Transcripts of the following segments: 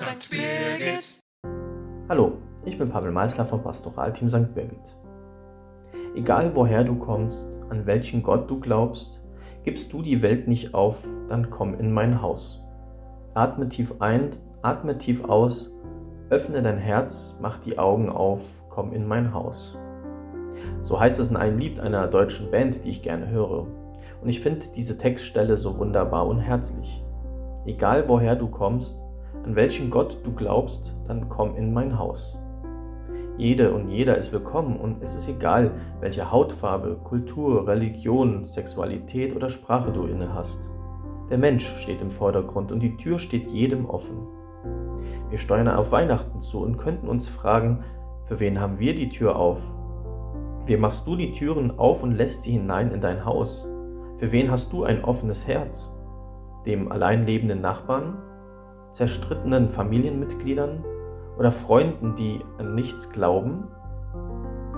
St. Birgit. Hallo, ich bin Pavel Meisler vom Pastoralteam St. Birgit. Egal woher du kommst, an welchen Gott du glaubst, gibst du die Welt nicht auf, dann komm in mein Haus. Atme tief ein, atme tief aus, öffne dein Herz, mach die Augen auf, komm in mein Haus. So heißt es in einem Lied einer deutschen Band, die ich gerne höre. Und ich finde diese Textstelle so wunderbar und herzlich. Egal woher du kommst, an welchen Gott du glaubst, dann komm in mein Haus. Jede und jeder ist willkommen und es ist egal, welche Hautfarbe, Kultur, Religion, Sexualität oder Sprache du inne hast. Der Mensch steht im Vordergrund und die Tür steht jedem offen. Wir steuern auf Weihnachten zu und könnten uns fragen, für wen haben wir die Tür auf? Wie machst du die Türen auf und lässt sie hinein in dein Haus? Für wen hast du ein offenes Herz? Dem allein lebenden Nachbarn? Zerstrittenen Familienmitgliedern? Oder Freunden, die an nichts glauben?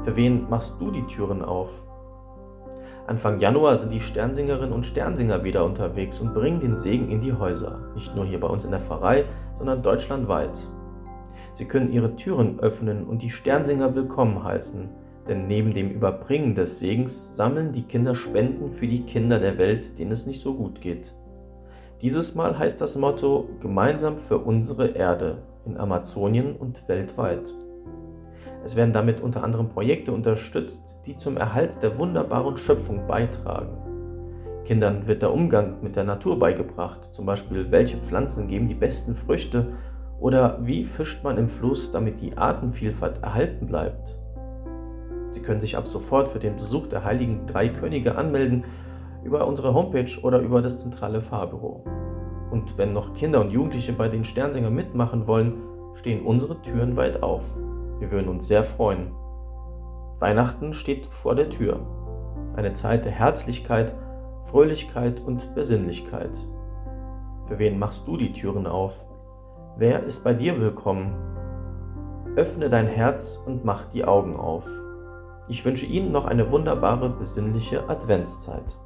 Für wen machst du die Türen auf? Anfang Januar sind die Sternsingerinnen und Sternsinger wieder unterwegs und bringen den Segen in die Häuser, nicht nur hier bei uns in der Pfarrei, sondern deutschlandweit. Sie können ihre Türen öffnen und die Sternsinger willkommen heißen, denn neben dem Überbringen des Segens sammeln die Kinder Spenden für die Kinder der Welt, denen es nicht so gut geht. Dieses Mal heißt das Motto Gemeinsam für unsere Erde in Amazonien und weltweit. Es werden damit unter anderem Projekte unterstützt, die zum Erhalt der wunderbaren Schöpfung beitragen. Kindern wird der Umgang mit der Natur beigebracht, zum Beispiel welche Pflanzen geben die besten Früchte oder wie fischt man im Fluss, damit die Artenvielfalt erhalten bleibt. Sie können sich ab sofort für den Besuch der heiligen drei Könige anmelden über unsere Homepage oder über das zentrale Fahrbüro. Und wenn noch Kinder und Jugendliche bei den Sternsängern mitmachen wollen, stehen unsere Türen weit auf. Wir würden uns sehr freuen. Weihnachten steht vor der Tür. Eine Zeit der Herzlichkeit, Fröhlichkeit und Besinnlichkeit. Für wen machst du die Türen auf? Wer ist bei dir willkommen? Öffne dein Herz und mach die Augen auf. Ich wünsche Ihnen noch eine wunderbare besinnliche Adventszeit.